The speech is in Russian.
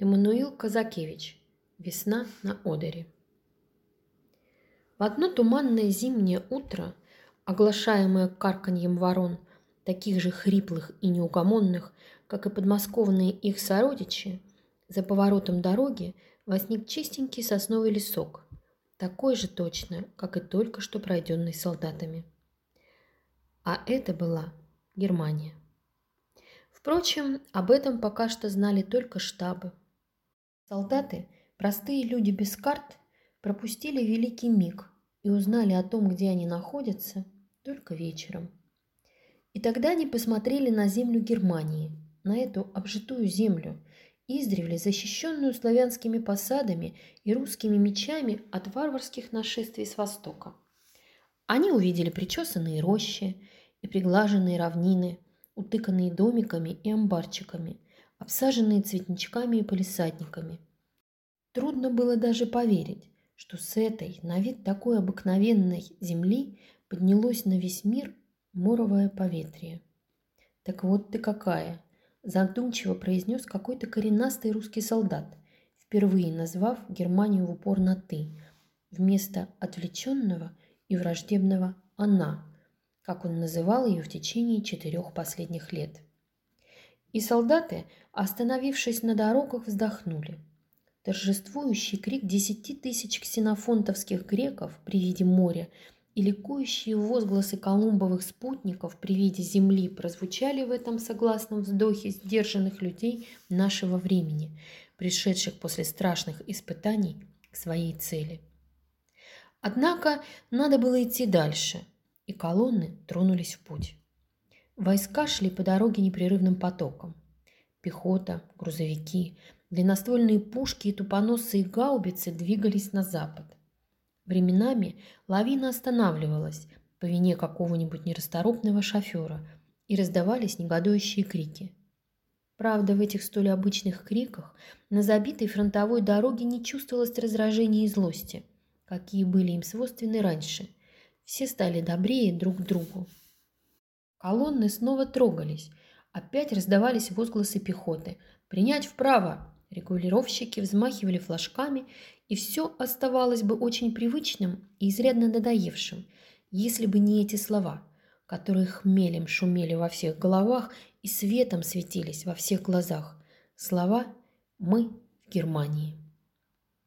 Эммануил Казакевич. Весна на Одере. В одно туманное зимнее утро, оглашаемое карканьем ворон, таких же хриплых и неугомонных, как и подмосковные их сородичи, за поворотом дороги возник чистенький сосновый лесок, такой же точно, как и только что пройденный солдатами. А это была Германия. Впрочем, об этом пока что знали только штабы. Солдаты, простые люди без карт, пропустили великий миг и узнали о том, где они находятся, только вечером. И тогда они посмотрели на землю Германии, на эту обжитую землю, издревле защищенную славянскими посадами и русскими мечами от варварских нашествий с востока. Они увидели причесанные рощи и приглаженные равнины, утыканные домиками и амбарчиками, обсаженные цветничками и полисадниками. Трудно было даже поверить, что с этой, на вид такой обыкновенной земли поднялось на весь мир моровое поветрие. «Так вот ты какая!» – задумчиво произнес какой-то коренастый русский солдат, впервые назвав Германию в упор на «ты», вместо отвлеченного и враждебного «она», как он называл ее в течение четырех последних лет. И солдаты, остановившись на дорогах, вздохнули. Торжествующий крик десяти тысяч ксенофонтовских греков при виде моря и ликующие возгласы колумбовых спутников при виде земли прозвучали в этом согласном вздохе сдержанных людей нашего времени, пришедших после страшных испытаний к своей цели. Однако надо было идти дальше – и колонны тронулись в путь. Войска шли по дороге непрерывным потоком. Пехота, грузовики, длинноствольные пушки и тупоносые гаубицы двигались на запад. Временами лавина останавливалась по вине какого-нибудь нерасторопного шофера, и раздавались негодующие крики. Правда, в этих столь обычных криках на забитой фронтовой дороге не чувствовалось раздражения и злости, какие были им свойственны раньше – все стали добрее друг к другу. Колонны снова трогались. Опять раздавались возгласы пехоты. «Принять вправо!» Регулировщики взмахивали флажками, и все оставалось бы очень привычным и изрядно надоевшим, если бы не эти слова, которые хмелем шумели во всех головах и светом светились во всех глазах. Слова «Мы в Германии».